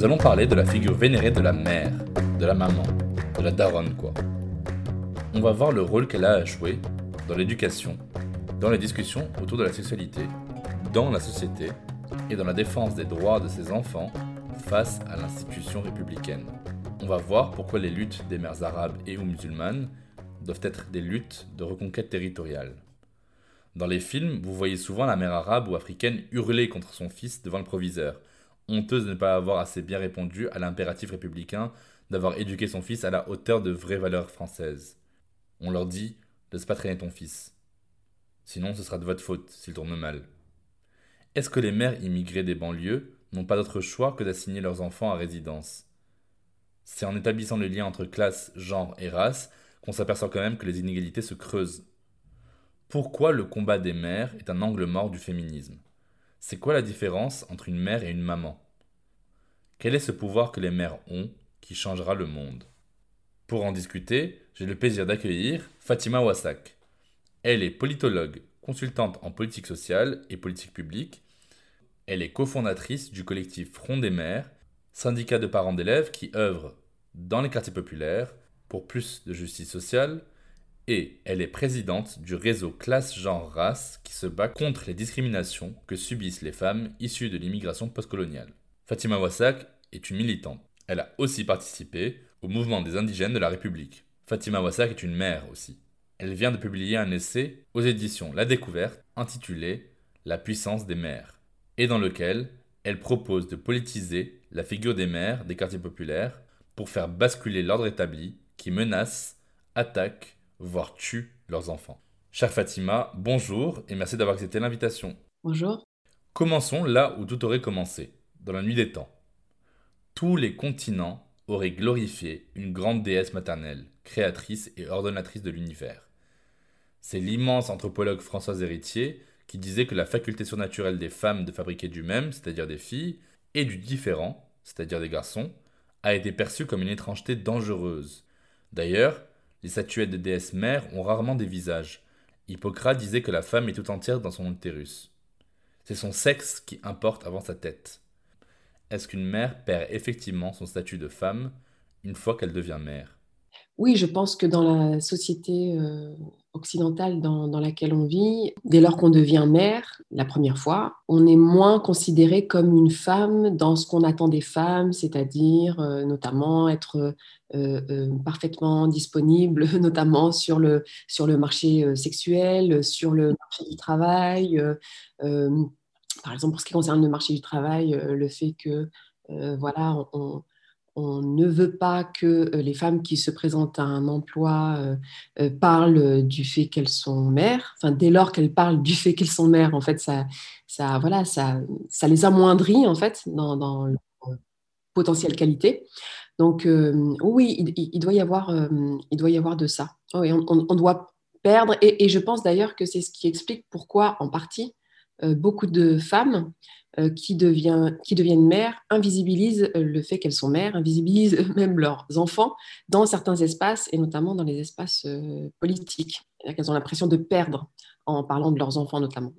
Nous allons parler de la figure vénérée de la mère, de la maman, de la daronne quoi. On va voir le rôle qu'elle a à jouer dans l'éducation, dans les discussions autour de la sexualité, dans la société et dans la défense des droits de ses enfants face à l'institution républicaine. On va voir pourquoi les luttes des mères arabes et ou musulmanes doivent être des luttes de reconquête territoriale. Dans les films, vous voyez souvent la mère arabe ou africaine hurler contre son fils devant le proviseur, honteuse de ne pas avoir assez bien répondu à l'impératif républicain d'avoir éduqué son fils à la hauteur de vraies valeurs françaises. On leur dit Laisse pas traîner ton fils. Sinon, ce sera de votre faute s'il tourne mal. Est-ce que les mères immigrées des banlieues n'ont pas d'autre choix que d'assigner leurs enfants à résidence C'est en établissant le lien entre classe, genre et race qu'on s'aperçoit quand même que les inégalités se creusent. Pourquoi le combat des mères est un angle mort du féminisme? C'est quoi la différence entre une mère et une maman? Quel est ce pouvoir que les mères ont qui changera le monde? Pour en discuter, j'ai le plaisir d'accueillir Fatima Wassak. Elle est politologue, consultante en politique sociale et politique publique. Elle est cofondatrice du collectif Front des mères, syndicat de parents d'élèves qui œuvre dans les quartiers populaires pour plus de justice sociale, et elle est présidente du réseau Classe Genre Race qui se bat contre les discriminations que subissent les femmes issues de l'immigration postcoloniale. Fatima Wassak est une militante. Elle a aussi participé au mouvement des indigènes de la République. Fatima Wassak est une mère aussi. Elle vient de publier un essai aux éditions La Découverte intitulé La puissance des mères, et dans lequel elle propose de politiser la figure des mères des quartiers populaires pour faire basculer l'ordre établi qui menace, attaque voire tuent leurs enfants. Chère Fatima, bonjour et merci d'avoir accepté l'invitation. Bonjour. Commençons là où tout aurait commencé, dans la nuit des temps. Tous les continents auraient glorifié une grande déesse maternelle, créatrice et ordonnatrice de l'univers. C'est l'immense anthropologue Françoise Héritier qui disait que la faculté surnaturelle des femmes de fabriquer du même, c'est-à-dire des filles, et du différent, c'est-à-dire des garçons, a été perçue comme une étrangeté dangereuse. D'ailleurs, les statuettes de déesses mères ont rarement des visages. Hippocrate disait que la femme est tout entière dans son utérus. C'est son sexe qui importe avant sa tête. Est-ce qu'une mère perd effectivement son statut de femme une fois qu'elle devient mère? Oui, je pense que dans la société euh, occidentale dans, laquelle on vit, dès lors qu'on devient mère, la première fois, on est moins considéré comme une femme dans ce qu'on attend des femmes, c'est-à-dire euh, notamment être euh, parfaitement disponible, notamment sur le, sur le marché sexuel, sur le marché du travail. Par exemple, pour ce qui concerne le marché du travail, le fait que voilà, on, on ne veut pas que les femmes qui se présentent à un emploi parlent du fait qu'elles sont mères. Enfin, dès lors qu'elles parlent du fait qu'elles sont mères, en fait, ça, ça, voilà, ça, ça les amoindrit en fait dans, leur potentielle qualité. Donc oui, il, doit y avoir, il doit y avoir de ça. on, doit perdre, et, je pense d'ailleurs que c'est ce qui explique pourquoi, en partie, beaucoup de femmes qui, devient, qui deviennent mères invisibilisent le fait qu'elles sont mères, invisibilisent même leurs enfants dans certains espaces, et notamment dans les espaces politiques. Qu'elles ont l'impression de perdre en parlant de leurs enfants notamment.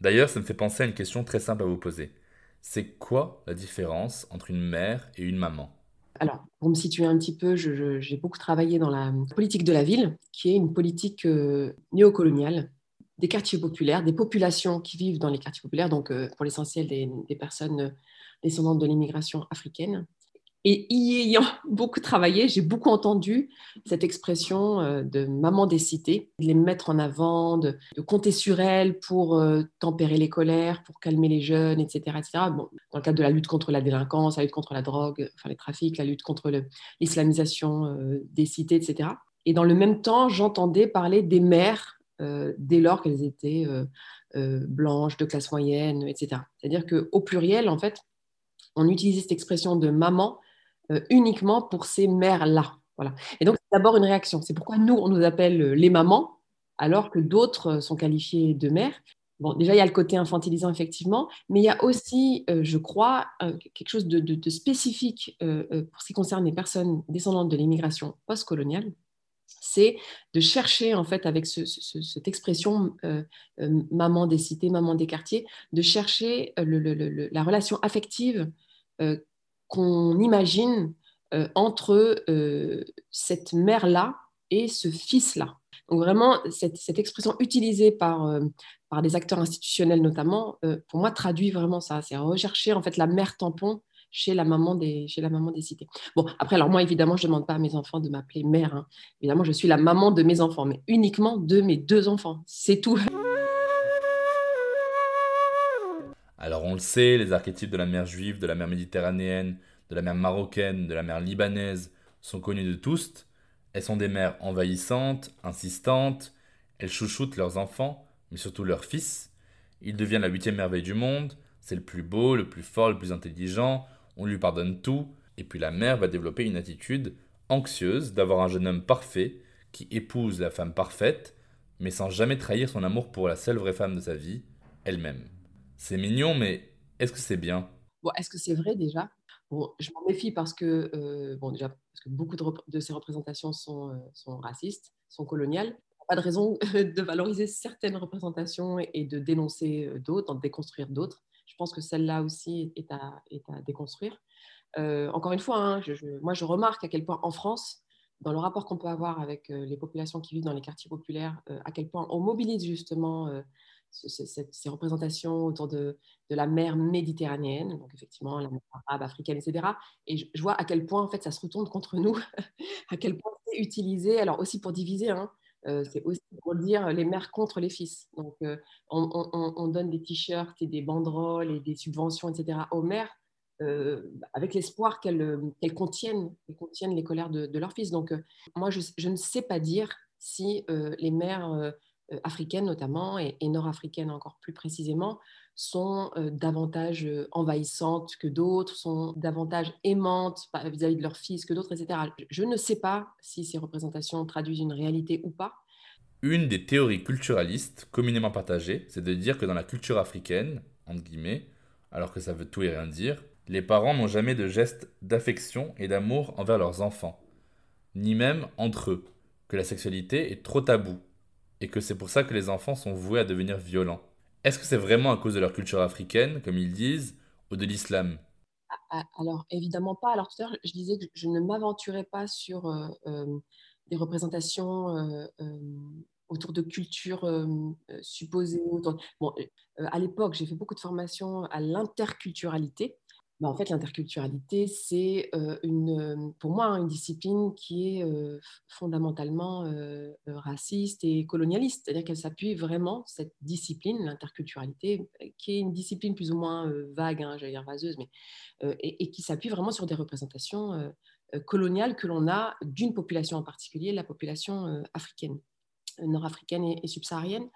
D'ailleurs, ça me fait penser à une question très simple à vous poser. C'est quoi la différence entre une mère et une maman? Alors, pour me situer un petit peu, j'ai beaucoup travaillé dans la politique de la ville, qui est une politique euh, néocoloniale des quartiers populaires, des populations qui vivent dans les quartiers populaires, donc euh, pour l'essentiel des, personnes descendantes de l'immigration africaine. Et y ayant beaucoup travaillé, j'ai beaucoup entendu cette expression euh, de maman des cités, de les mettre en avant, de, compter sur elles pour euh, tempérer les colères, pour calmer les jeunes, etc. etc. Bon, dans le cadre de la lutte contre la délinquance, la lutte contre la drogue, enfin les trafics, la lutte contre l'islamisation euh, des cités, etc. Et dans le même temps, j'entendais parler des mères dès lors qu'elles étaient blanches, de classe moyenne, etc. C'est-à-dire qu'au pluriel, en fait, on utilisait cette expression de maman euh, uniquement pour ces mères-là. Voilà. Et donc, c'est d'abord une réaction. C'est pourquoi nous, on nous appelle euh, les mamans, alors que d'autres euh, sont qualifiées de mères. Bon, déjà, il y a le côté infantilisant, effectivement, mais il y a aussi, je crois, quelque chose de, spécifique pour ce qui concerne les personnes descendantes de l'immigration postcoloniale, c'est de chercher, en fait, avec cette expression maman des cités, maman des quartiers, de chercher la relation affective qu'on imagine euh, entre euh, cette mère-là et ce fils-là. Donc vraiment, cette, expression utilisée par, euh, par des acteurs institutionnels notamment, pour moi, traduit vraiment ça. C'est rechercher en fait la mère tampon chez la maman des, chez la maman des cités. Bon, après, alors moi, évidemment, je ne demande pas à mes enfants de m'appeler mère. Hein. Évidemment, je suis la maman de mes enfants, mais uniquement de mes deux enfants. C'est tout. Alors on le sait, les archétypes de la mer juive, de la mer méditerranéenne, de la mer marocaine, de la mer libanaise sont connus de tous. Elles sont des mères envahissantes, insistantes, elles chouchoutent leurs enfants, mais surtout leurs fils. Il devient la huitième merveille du monde, c'est le plus beau, le plus fort, le plus intelligent, on lui pardonne tout, et puis la mère va développer une attitude anxieuse d'avoir un jeune homme parfait qui épouse la femme parfaite, mais sans jamais trahir son amour pour la seule vraie femme de sa vie, elle-même. C'est mignon, mais est-ce que c'est bien? Est-ce que c'est vrai déjà? Je m'en méfie parce que, euh, bon, déjà, parce que beaucoup de, ces représentations sont, euh, sont, racistes, sont coloniales. Pas de raison de valoriser certaines représentations et, de dénoncer euh, d'autres, de déconstruire d'autres. Je pense que celle-là aussi est à, déconstruire. encore une fois, hein, moi je remarque à quel point en France, dans le rapport qu'on peut avoir avec les populations qui vivent dans les quartiers populaires, à quel point on mobilise justement ces représentations autour de, la mer méditerranéenne, donc effectivement la mer arabe, africaine, etc. Et je, vois à quel point en fait ça se retourne contre nous, à quel point c'est utilisé, alors aussi pour diviser, hein, euh, c'est aussi pour dire les mères contre les fils. Donc euh, on, donne des t-shirts et des banderoles et des subventions, etc. aux mères. Euh, avec l'espoir qu'elles contiennent, contiennent, les colères de, leurs fils. Donc, moi, je, ne sais pas dire si les mères africaines notamment, et, nord-africaines encore plus précisément, sont davantage envahissantes que d'autres, sont davantage aimantes vis-à-vis de leurs fils que d'autres, etc. Je ne sais pas si ces représentations traduisent une réalité ou pas. Une des théories culturalistes communément partagées, c'est de dire que dans la culture africaine, entre guillemets, alors que ça veut tout et rien dire, les parents n'ont jamais de gestes d'affection et d'amour envers leurs enfants, ni même entre eux, que la sexualité est trop taboue et que c'est pour ça que les enfants sont voués à devenir violents. Est-ce que c'est vraiment à cause de leur culture africaine, comme ils disent, ou de l'islam? Ah, ah, Alors, évidemment pas. Alors, tout à l'heure, je disais que je ne m'aventurais pas sur euh, euh, des représentations euh, autour de cultures supposées. Bon, à l'époque, j'ai fait beaucoup de formations à l'interculturalité. Bah, en fait, l'interculturalité, c'est une, pour moi hein, une discipline qui est fondamentalement raciste et colonialiste. C'est-à-dire qu'elle s'appuie vraiment, cette discipline, l'interculturalité, qui est une discipline plus ou moins vague, hein, j'allais dire vaseuse, mais, et, qui s'appuie vraiment sur des représentations coloniales que l'on a d'une population en particulier, la population africaine, nord-africaine et subsaharienne.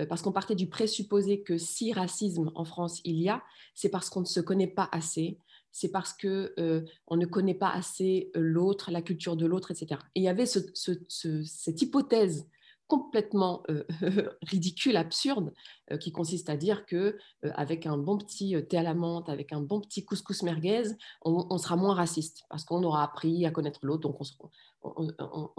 Euh, parce qu'on partait du présupposé que si racisme en France il y a, c'est parce qu'on ne se connaît pas assez, c'est parce qu'on euh, ne connaît pas assez euh, l'autre, la culture de l'autre, etc. Et il y avait cette hypothèse complètement ridicule, absurde, qui consiste à dire que avec un bon petit thé à la menthe, avec un bon petit couscous merguez, on, sera moins raciste parce qu'on aura appris à connaître l'autre, donc on,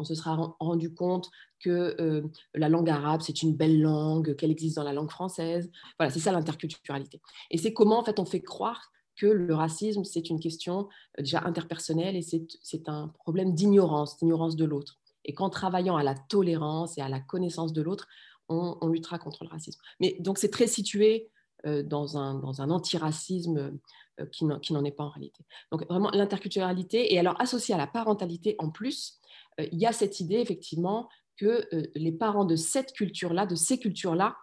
se sera rendu compte que la langue arabe c'est une belle langue, qu'elle existe dans la langue française. Voilà, c'est ça l'interculturalité. Et c'est comment en fait on fait croire que le racisme, c'est une question déjà interpersonnelle et c'est un problème d'ignorance, d'ignorance de l'autre et qu'en travaillant à la tolérance et à la connaissance de l'autre, on, luttera contre le racisme. Mais donc c'est très situé euh, dans un, dans un antiracisme qui n'en est pas en réalité. Donc vraiment l'interculturalité, et alors associée à la parentalité en plus, il y a cette idée effectivement que les parents de cette culture-là, de ces cultures-là,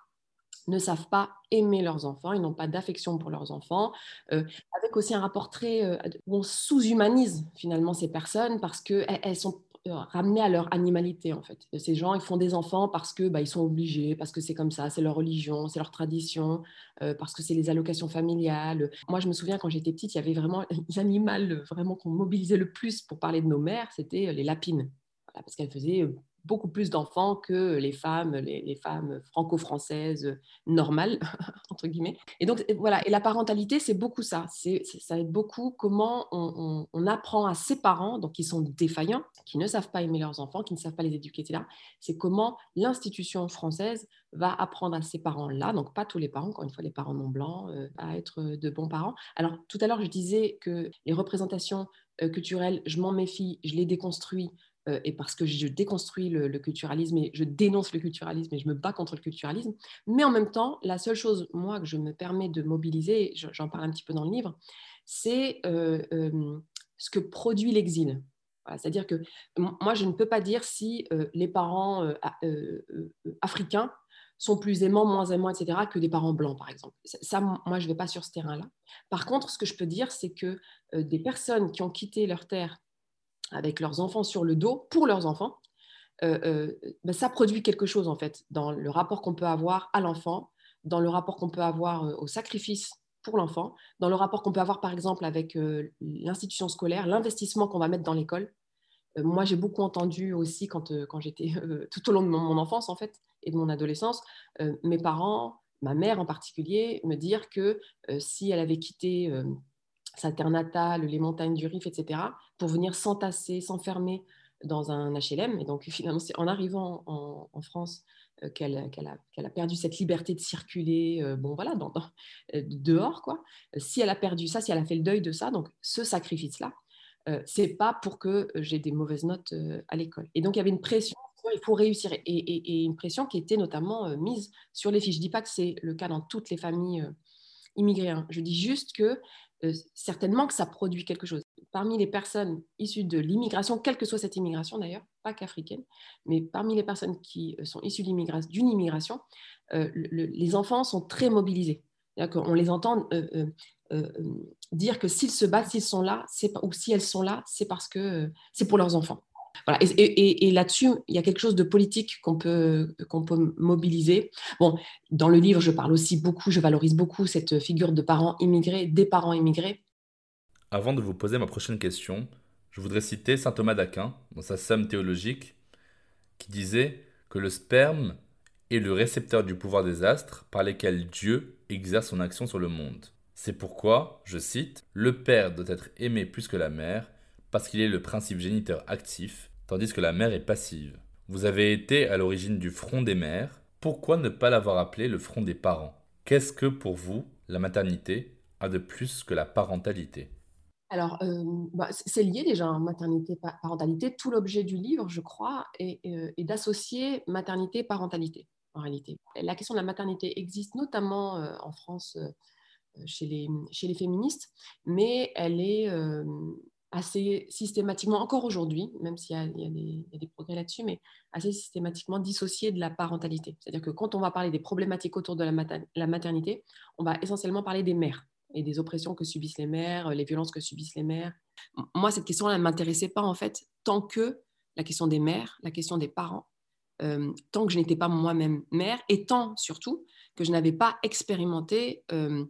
ne savent pas aimer leurs enfants, ils n'ont pas d'affection pour leurs enfants, avec aussi un rapport très où on sous-humanise finalement ces personnes parce qu'elles elles sont ramenées à leur animalité en fait. Ces gens, ils font des enfants parce que bah, ils sont obligés, parce que c'est comme ça, c'est leur religion, c'est leur tradition, parce que c'est les allocations familiales. Moi, je me souviens quand j'étais petite, il y avait vraiment l'animal vraiment qu'on mobilisait le plus pour parler de nos mères, c'était les lapines, parce qu'elles faisaient beaucoup plus d'enfants que les femmes, les, femmes franco-françaises normales, entre guillemets. Et donc, voilà, et la parentalité, c'est beaucoup ça. C'est, ça être beaucoup comment on, apprend à ses parents, donc qui sont défaillants, qui ne savent pas aimer leurs enfants, qui ne savent pas les éduquer, etc. C'est comment l'institution française va apprendre à ses parents-là, donc pas tous les parents, encore une fois, les parents non blancs, euh, à être de bons parents. Alors, tout à l'heure, je disais que les représentations euh, culturelles, je m'en méfie, je les déconstruis euh, et parce que je déconstruis le, culturalisme et je dénonce le culturalisme et je me bats contre le culturalisme. Mais en même temps, la seule chose, moi, que je me permets de mobiliser, j'en parle un petit peu dans le livre, c'est euh, euh, ce que produit l'exil. C'est-à-dire que moi, je ne peux pas dire si les parents africains sont plus aimants, moins aimants, etc., que des parents blancs, par exemple. Ça, moi, je ne vais pas sur ce terrain-là. Par contre, ce que je peux dire, c'est que des personnes qui ont quitté leur terre avec leurs enfants sur le dos, pour leurs enfants, euh, euh, ben, ça produit quelque chose en fait dans le rapport qu'on peut avoir à l'enfant, dans le rapport qu'on peut avoir euh, au sacrifice pour l'enfant, dans le rapport qu'on peut avoir par exemple avec l'institution scolaire, l'investissement qu'on va mettre dans l'école. moi, j'ai beaucoup entendu aussi quand, quand j'étais tout au long de mon, enfance en fait et de mon adolescence, mes parents, ma mère en particulier, me dire que si elle avait quitté sa terre natale, les montagnes du Rif, etc., pour venir s'entasser, s'enfermer dans un HLM. Et donc, finalement, c'est en arrivant en, France euh, qu'elle a, perdu cette liberté de circuler, euh, bon, voilà, dans, euh, dehors, quoi. Si elle a perdu ça, si elle a fait le deuil de ça, donc ce sacrifice-là, c'est pas pour que j'ai des mauvaises notes à l'école. Et donc, il y avait une pression il faut réussir. Et, une pression qui était notamment mise sur les filles. Je dis pas que c'est le cas dans toutes les familles immigrées. Hein. Je dis juste que euh, certainement que ça produit quelque chose. Parmi les personnes issues de l'immigration, quelle que soit cette immigration d'ailleurs, pas qu'africaine, mais parmi les personnes qui euh, sont issues d'une immigration, euh, les enfants sont très mobilisés. On les entend dire que s'ils se battent, s'ils sont là, ou si elles sont là, c'est parce que c'est pour leurs enfants. Et, là-dessus, il y a quelque chose de politique qu'on peut, mobiliser. Bon, dans le livre, je parle aussi beaucoup, je valorise beaucoup cette figure de parents immigrés, des parents immigrés. Avant de vous poser ma prochaine question, je voudrais citer saint Thomas d'Aquin dans sa Somme théologique qui disait que le sperme est le récepteur du pouvoir des astres par lesquels Dieu exerce son action sur le monde. C'est pourquoi, je cite, Le Père doit être aimé plus que la mère, parce qu'il est le principe géniteur actif, tandis que la mère est passive. Vous avez été à l'origine du front des mères, pourquoi ne pas l'avoir appelé le front des parents? Qu'est-ce que pour vous la maternité a de plus que la parentalité? Alors, euh, bah, c'est lié déjà, hein, maternité-parentalité. Tout l'objet du livre, je crois, est, euh, est d'associer maternité-parentalité, en réalité. La question de la maternité existe notamment euh, en France chez les féministes, mais elle est, assez systématiquement, encore aujourd'hui, même s'il y, a des progrès là-dessus, mais assez systématiquement dissocié de la parentalité. C'est-à-dire que quand on va parler des problématiques autour de la, maternité, on va essentiellement parler des mères et des oppressions que subissent les mères, les violences que subissent les mères. Moi, cette question-là ne m'intéressait pas, en fait, tant que la question des mères, la question des parents, euh, tant que je n'étais pas moi-même mère, et tant surtout que je n'avais pas expérimenté euh,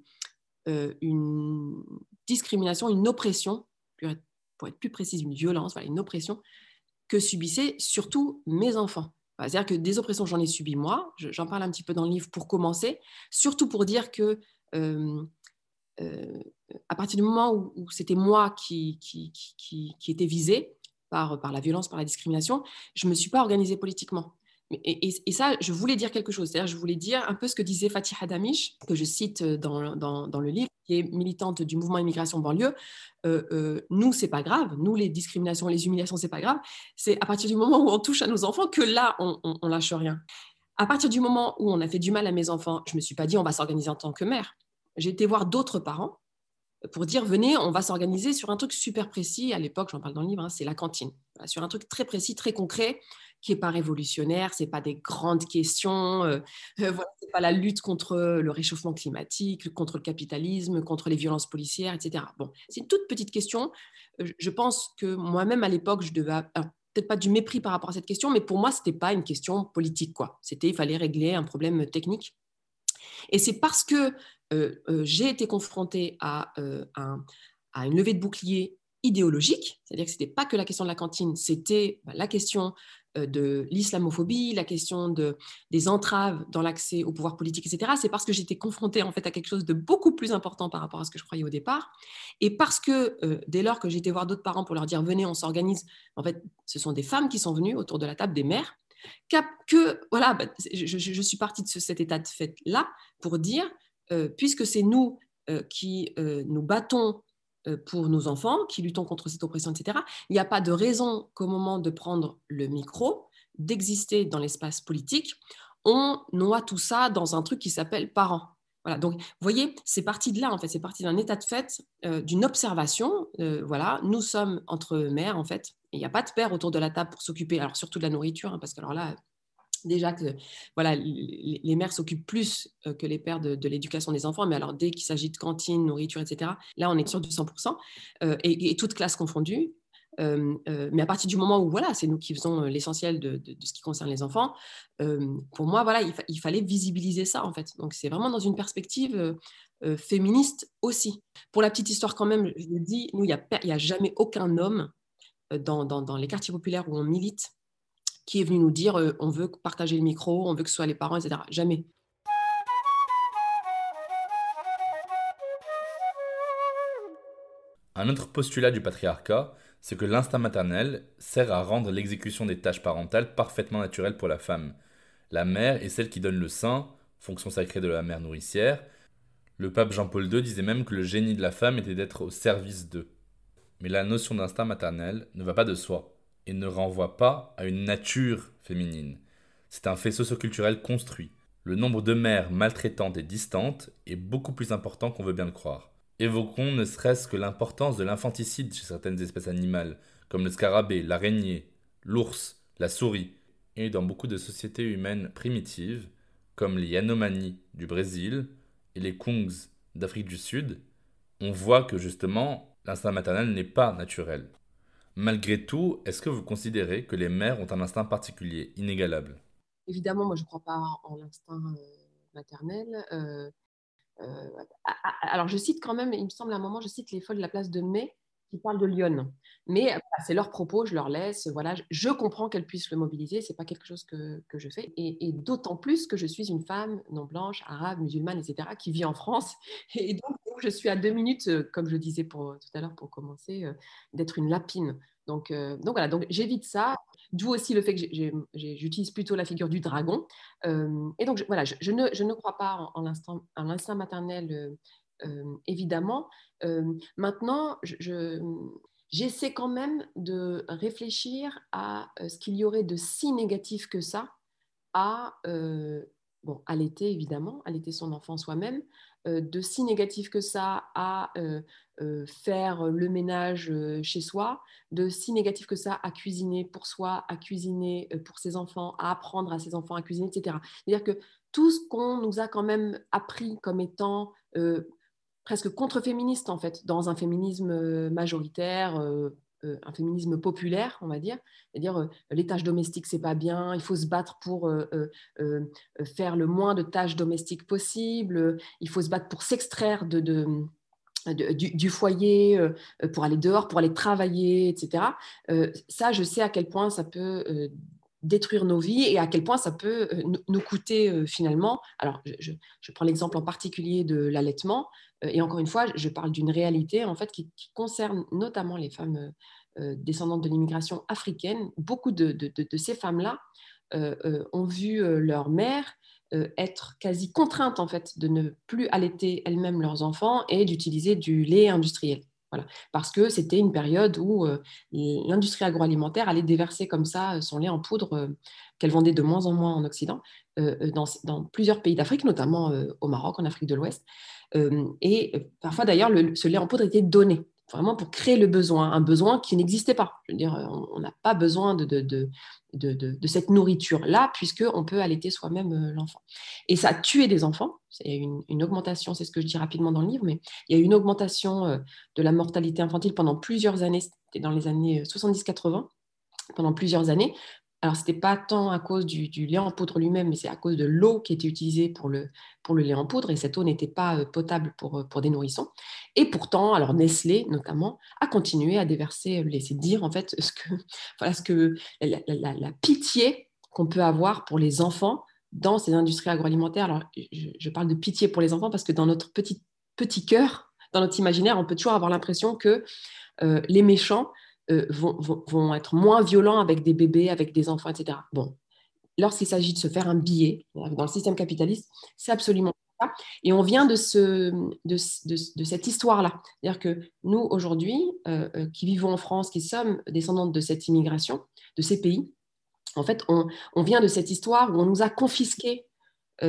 euh, une discrimination, une oppression pour être plus précise, une violence, une oppression que subissaient surtout mes enfants. C'est-à-dire que des oppressions, j'en ai subi moi, j'en parle un petit peu dans le livre pour commencer, surtout pour dire que euh, euh, à partir du moment où, c'était moi qui, qui, qui, qui, était visée par, par la violence, par la discrimination, je ne me suis pas organisée politiquement. Et, ça, je voulais dire quelque chose. C'est-à-dire, je voulais dire un peu ce que disait Fatih Hadamish, que je cite dans, dans, dans le livre, qui est militante du mouvement immigration banlieue. Euh, euh, nous, c'est pas grave. Nous, les discriminations, les humiliations, c'est pas grave. C'est à partir du moment où on touche à nos enfants que là, on, on, lâche rien. À partir du moment où on a fait du mal à mes enfants, je me suis pas dit on va s'organiser en tant que mère. J'ai été voir d'autres parents pour dire venez, on va s'organiser sur un truc super précis. À l'époque, j'en parle dans le livre, hein, c'est la cantine. sur un truc très précis, très concret, qui n'est pas révolutionnaire, c'est pas des grandes questions, euh, euh c'est pas la lutte contre le réchauffement climatique, contre le capitalisme, contre les violences policières, etc. Bon, c'est une toute petite question. Euh, je pense que moi-même à l'époque, je devais peut-être pas du mépris par rapport à cette question, mais pour moi, c'était pas une question politique, quoi. C'était il fallait régler un problème technique. Et c'est parce que euh, j'ai été confrontée à, à une levée de bouclier idéologique, c'est-à-dire que ce n'était pas que la question de la cantine, c'était bah, la question euh, de l'islamophobie, la question de, des entraves dans l'accès au pouvoir politique, etc., c'est parce que j'étais confrontée en fait à quelque chose de beaucoup plus important par rapport à ce que je croyais au départ, et parce que euh, dès lors que j'étais voir d'autres parents pour leur dire venez, on s'organise, en fait, ce sont des femmes qui sont venues autour de la table des mères, que voilà, bah, je, suis partie de cet état de fait là pour dire euh, puisque c'est nous qui nous battons euh, pour nos enfants, qui luttons contre cette oppression, etc. Il n'y a pas de raison qu'au moment de prendre le micro, d'exister dans l'espace politique, on noie tout ça dans un truc qui s'appelle parents. Voilà, donc vous voyez, c'est parti de là en fait, c'est parti d'un état de fait, euh, d'une observation. Euh, voilà, nous sommes entre mères en fait, il n'y a pas de père autour de la table pour s'occuper, alors surtout de la nourriture, hein, parce que alors là, déjà que voilà, les mères s'occupent plus euh, que les pères de, l'éducation des enfants, mais alors dès qu'il s'agit de cantine, nourriture, etc., là on est sur du 100%, euh, et, toutes classes confondues. Euh, mais à partir du moment où voilà, c'est nous qui faisons l'essentiel de, ce qui concerne les enfants, pour moi, voilà, il, fallait visibiliser ça en fait. Donc c'est vraiment dans une perspective féministe aussi. Pour la petite histoire quand même, je le dis, nous, il n'y a, jamais aucun homme dans, les quartiers populaires où on milite qui est venu nous dire euh, on veut partager le micro, on veut que ce soit les parents, etc. Jamais. Un autre postulat du patriarcat, c'est que l'instinct maternel sert à rendre l'exécution des tâches parentales parfaitement naturelle pour la femme. La mère est celle qui donne le sein, fonction sacrée de la mère nourricière. Le pape Jean-Paul II disait même que le génie de la femme était d'être au service d'eux. Mais la notion d'instinct maternel ne va pas de soi et ne renvoie pas à une nature féminine. C'est un fait socioculturel construit. Le nombre de mères maltraitantes et distantes est beaucoup plus important qu'on veut bien le croire. Évoquons ne serait-ce que l'importance de l'infanticide chez certaines espèces animales, comme le scarabée, l'araignée, l'ours, la souris, et dans beaucoup de sociétés humaines primitives, comme les Yanomani du Brésil et les Kungs d'Afrique du Sud, on voit que justement l'instinct maternel n'est pas naturel. Malgré tout, est-ce que vous considérez que les mères ont un instinct particulier, inégalable? Évidemment, moi je ne crois pas en l'instinct euh, maternel. Euh, euh, alors je cite quand même, il me semble à un moment, je cite les folles de la place de Mai qui parlent de Lyon. Mais c'est leur propos, je leur laisse. Voilà, je comprends qu'elles puissent le mobiliser. C'est pas quelque chose que, je fais. Et, d'autant plus que je suis une femme non blanche, arabe, musulmane, etc., qui vit en France. Et donc je suis à deux minutes, euh, comme je disais pour, tout à l'heure pour commencer, euh, d'être une lapine. Donc, euh, donc voilà, donc j'évite ça. D'où aussi le fait que j'utilise plutôt la figure du dragon. et donc voilà, je, ne, je, ne, crois pas en, en l'instinct maternel, évidemment. maintenant, j'essaie quand même de réfléchir à ce qu'il y aurait de si négatif que ça à bon, allaiter évidemment, allaiter son enfant soi-même, de si négatif que ça à faire le ménage chez soi, de si négatif que ça à cuisiner pour soi, à cuisiner pour ses enfants, à apprendre à ses enfants à cuisiner, etc. C'est-à-dire que tout ce qu'on nous a quand même appris comme étant presque contre-féministe en fait, dans un féminisme majoritaire, euh, un féminisme populaire, on va dire, c'est-à-dire euh, les tâches domestiques, c'est pas bien, il faut se battre pour euh, faire le moins de tâches domestiques possible, il faut se battre pour s'extraire de, du, foyer, pour aller dehors, pour aller travailler, etc. ça, je sais à quel point ça peut détruire nos vies et à quel point ça peut nous coûter finalement. Alors, je, prends l'exemple en particulier de l'allaitement. Euh, et encore une fois, je parle d'une réalité en fait qui, concerne notamment les femmes euh, euh, descendantes de l'immigration africaine. Beaucoup de, ces femmes-là ont vu leur mère être quasi contrainte en fait de ne plus allaiter elles-mêmes leurs enfants et d'utiliser du lait industriel. Parce que c'était une période où l'industrie agroalimentaire allait déverser comme ça son lait en poudre qu'elle vendait de moins en moins en Occident, dans, plusieurs pays d'Afrique, notamment au Maroc, en Afrique de l'Ouest. et parfois d'ailleurs, ce lait en poudre était donné vraiment pour créer le besoin, un besoin qui n'existait pas. Je veux dire, on n'a pas besoin de, cette nourriture-là, puisqu'on peut allaiter soi-même euh, l'enfant. Et ça a tué des enfants. Il y a une, une augmentation, c'est ce que je dis rapidement dans le livre, mais il y a eu une augmentation euh, de la mortalité infantile pendant plusieurs années, c'était dans les années 70-80, euh, pendant plusieurs années, alors, ce n'était pas tant à cause du, lait en poudre lui-même, mais c'est à cause de l'eau qui était utilisée pour le, pour le lait en poudre, et cette eau n'était pas euh, potable pour, euh, pour des nourrissons. Et pourtant, alors Nestlé, notamment, a continué à déverser, euh, laisser dire en fait ce que, voilà, ce que la, pitié qu'on peut avoir pour les enfants dans ces industries agroalimentaires. Alors, je, parle de pitié pour les enfants parce que dans notre petit, petit cœur, dans notre imaginaire, on peut toujours avoir l'impression que les méchants, euh, vont, être moins violents avec des bébés, avec des enfants, etc. Bon, lorsqu'il s'agit de se faire un billet dans le système capitaliste, c'est absolument ça. Et on vient de, ce, de, cette histoire-là. C'est-à-dire que nous, aujourd'hui, euh, euh, qui vivons en France, qui sommes descendantes de cette immigration, de ces pays, en fait, on, on vient de cette histoire où on nous a confisqué euh,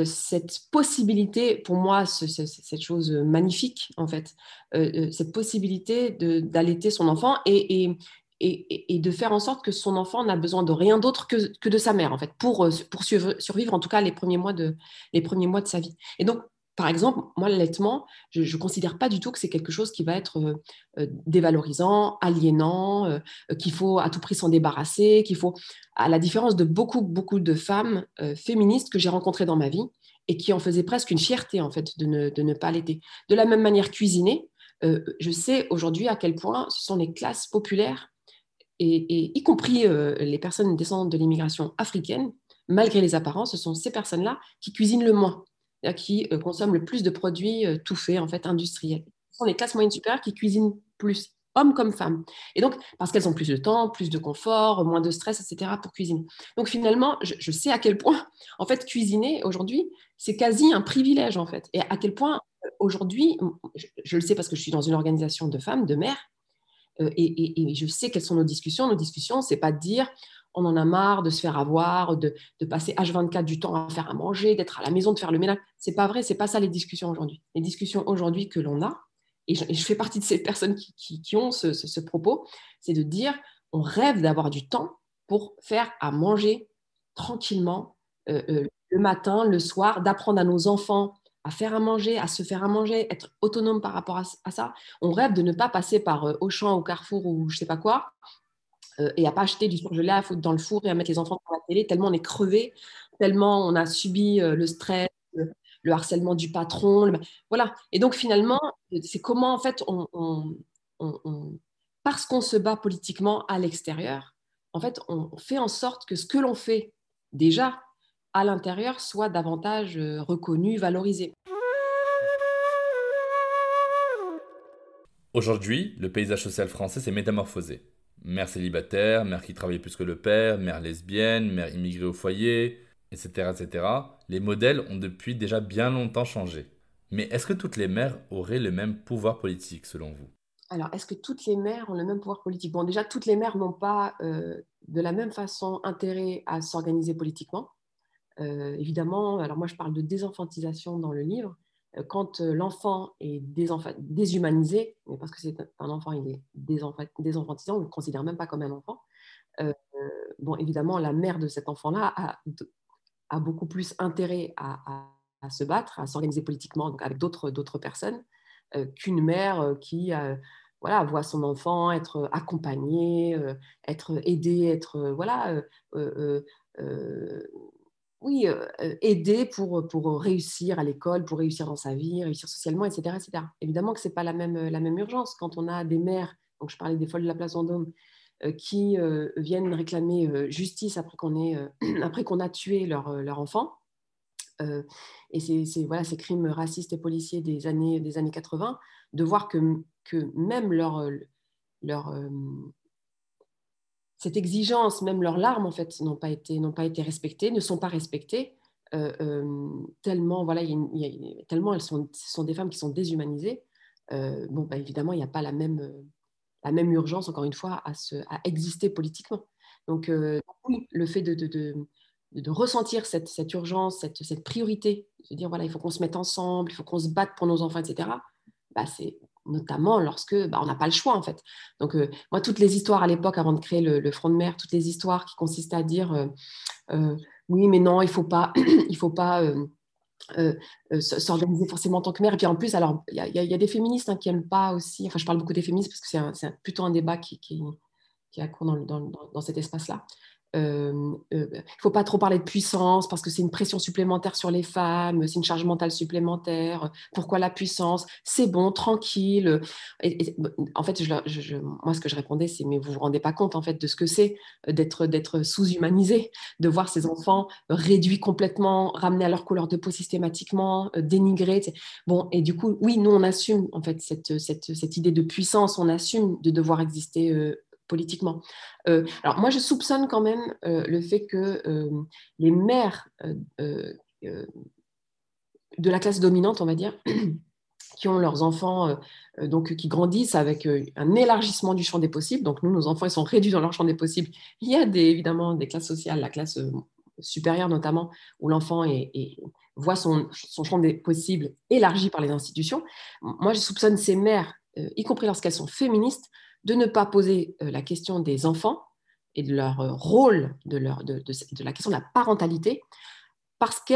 cette possibilité, pour moi, cette chose magnifique, en fait, euh, euh, cette possibilité d'allaiter son enfant et, et, de faire en sorte que son enfant n'a besoin de rien d'autre que, que, de sa mère, en fait, pour, pour survivre, en tout cas les premiers mois de, les premiers mois de sa vie. Et donc, par exemple, moi, l'allaitement, je ne considère pas du tout que c'est quelque chose qui va être euh, euh, dévalorisant, aliénant, euh, qu'il faut à tout prix s'en débarrasser, qu'il faut, à la différence de beaucoup, beaucoup de femmes féministes que j'ai rencontrées dans ma vie et qui en faisaient presque une fierté, en fait, de ne, pas allaiter. De la même manière, cuisiner, je sais aujourd'hui à quel point ce sont les classes populaires, et, y compris les personnes descendantes de l'immigration africaine, malgré les apparences, ce sont ces personnes-là qui cuisinent le moins qui euh, consomment le plus de produits euh, tout faits, en fait, industriels. Ce sont les classes moyennes supérieures qui cuisinent plus, hommes comme femmes. Et donc, parce qu'elles ont plus de temps, plus de confort, moins de stress, etc., pour cuisiner. Donc, finalement, je, sais à quel point, en fait, cuisiner aujourd'hui, c'est quasi un privilège, en fait. Et à quel point, euh, aujourd'hui, je, le sais parce que je suis dans une organisation de femmes, de mères, et, et, je sais quelles sont nos discussions. Nos discussions, c'est pas de dire on en a marre de se faire avoir, de, passer H24 du temps à faire à manger, d'être à la maison, de faire le ménage. C'est pas vrai, c'est pas ça les discussions aujourd'hui. Les discussions aujourd'hui que l'on a, et je, fais partie de ces personnes qui, ont ce, propos, c'est de dire on rêve d'avoir du temps pour faire à manger tranquillement euh, euh, le matin, le soir, d'apprendre à nos enfants à faire à manger, à se faire à manger, être autonome par rapport à, ça. On rêve de ne pas passer par euh, Auchan, au Carrefour ou je sais pas quoi, euh, et à pas acheter du surgelé à foutre dans le four et à mettre les enfants sur la télé, tellement on est crevé, tellement on a subi euh, le stress, le, harcèlement du patron. Voilà. Et donc finalement, c'est comment en fait on, parce qu'on se bat politiquement à l'extérieur, en fait, on fait en sorte que ce que l'on fait déjà à l'intérieur soit davantage euh, reconnu, valorisé. Aujourd'hui, le paysage social français s'est métamorphosé. Mère célibataire, mère qui travaille plus que le père, mère lesbienne, mère immigrée au foyer, etc., etc. Les modèles ont depuis déjà bien longtemps changé. Mais est-ce que toutes les mères auraient le même pouvoir politique selon vous? Alors, est-ce que toutes les mères ont le même pouvoir politique? Bon, déjà, toutes les mères n'ont pas euh, de la même façon intérêt à s'organiser politiquement. Euh, évidemment, alors moi je parle de désenfantisation dans le livre, quand euh, l'enfant est déshumanisé, mais parce que c'est un enfant, il est désenfantisant, on ne le considère même pas comme un enfant, euh, bon, évidemment, la mère de cet enfant-là a, a, beaucoup plus intérêt à, se battre, à s'organiser politiquement avec d'autres personnes, qu'une mère qui voit son enfant être accompagné, être aidé, être voilà, oui, aider pour, réussir à l'école, pour réussir dans sa vie, réussir socialement, etc. etc. Évidemment que ce n'est pas la même, la même urgence. Quand on a des mères, donc je parlais des folles de la place Vendôme, qui viennent réclamer justice après qu'on a tué leur, leur enfant, et c'est voilà, ces crimes racistes et policiers des années, des années 80, de voir que, que même leur, leur, cette exigence, même leurs larmes, en fait, n'ont pas été, n'ont pas été respectées, ne sont pas respectées, euh, euh, tellement, voilà, tellement elles sont, sont des femmes qui sont déshumanisées. bon, bah, évidemment, il n'y a pas la même, la même urgence, encore une fois, à, exister politiquement. Donc, le fait de, ressentir cette, cette urgence, cette, cette, priorité, de dire, voilà, il faut qu'on se mette ensemble, il faut qu'on se batte pour nos enfants, etc., bah, c'est notamment lorsque bah, on n'a pas le choix, en fait. Donc, moi, toutes les histoires à l'époque, avant de créer le, Front de mer, toutes les histoires qui consistaient à dire, oui, mais non, il faut pas... faut pas euh, euh, s'organiser forcément en tant que mère. Et puis en plus, alors il y, a des féministes hein, qui n'aiment pas aussi, enfin je parle beaucoup des féministes parce que c'est plutôt un débat qui, qui, qui a dans, dans cet espace-là. Euh, euh, il ne faut pas trop parler de puissance parce que c'est une pression supplémentaire sur les femmes, c'est une charge mentale supplémentaire. Pourquoi la puissance? C'est bon, tranquille. En fait, moi, ce que je répondais, c'est mais vous vous rendez pas compte en fait de ce que c'est d'être d'être sous-humanisé, de voir ces enfants réduits complètement, ramenés à leur couleur de peau systématiquement, euh, dénigrés. Bon, et du coup, oui, nous on assume en fait cette, cette, cette idée de puissance, on assume de devoir exister politiquement. Euh, alors moi, je soupçonne quand même euh, le fait que euh, les mères de la classe dominante, on va dire, qui ont leurs enfants, donc qui grandissent avec un élargissement du champ des possibles. Donc nous, nos enfants, ils sont réduits dans leur champ des possibles. Il y a évidemment des classes sociales, la classe supérieure notamment, où l'enfant voit son, champ des possibles élargi par les institutions. Moi, je soupçonne ces mères, y compris lorsqu'elles sont féministes, de ne pas poser euh, la question des enfants et de leur euh, rôle, de, la question de la parentalité, parce que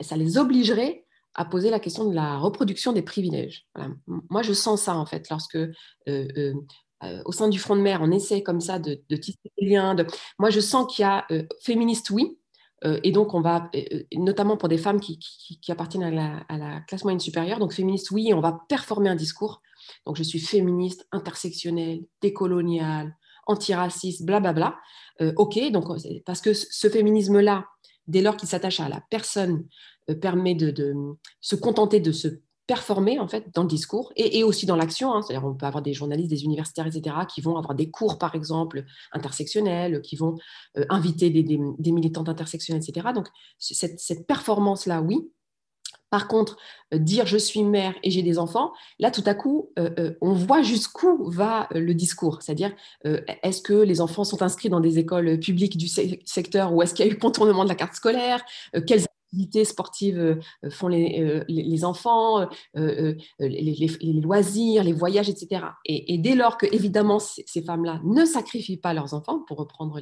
ça, les obligerait à poser la question de la reproduction des privilèges. Moi, je sens ça, en fait, lorsque euh, au sein du Front de mer, on essaie comme ça de, tisser des liens. Moi, je sens qu'il y a féministe, oui, et donc on va, notamment pour des femmes qui, qui, appartiennent à la, à la, classe moyenne supérieure, donc féministe, oui, on va performer un discours donc, je suis féministe, intersectionnelle, décoloniale, antiraciste, blablabla. Euh, ok, donc, parce que ce féminisme-là, dès lors qu'il s'attache à la personne, euh, permet de, se contenter de se performer en fait dans le discours et, aussi dans l'action. Hein. C'est-à-dire, on peut avoir des journalistes, des universitaires, etc., qui vont avoir des cours, par exemple, intersectionnels, qui vont euh, inviter des, des, militantes intersectionnelles, etc. Donc, cette performance-là, oui, par contre, euh, dire je suis mère et j'ai des enfants, là tout à coup, euh, euh, on voit jusqu'où va le discours. C'est-à-dire, est-ce que les enfants sont inscrits dans des écoles publiques du secteur ou est-ce qu'il y a eu contournement de la carte scolaire? Activités sportives euh, font les, euh, les, enfants, euh, les, loisirs, les voyages, etc. Et, dès lors que, évidemment, ces, femmes-là ne sacrifient pas leurs enfants, pour reprendre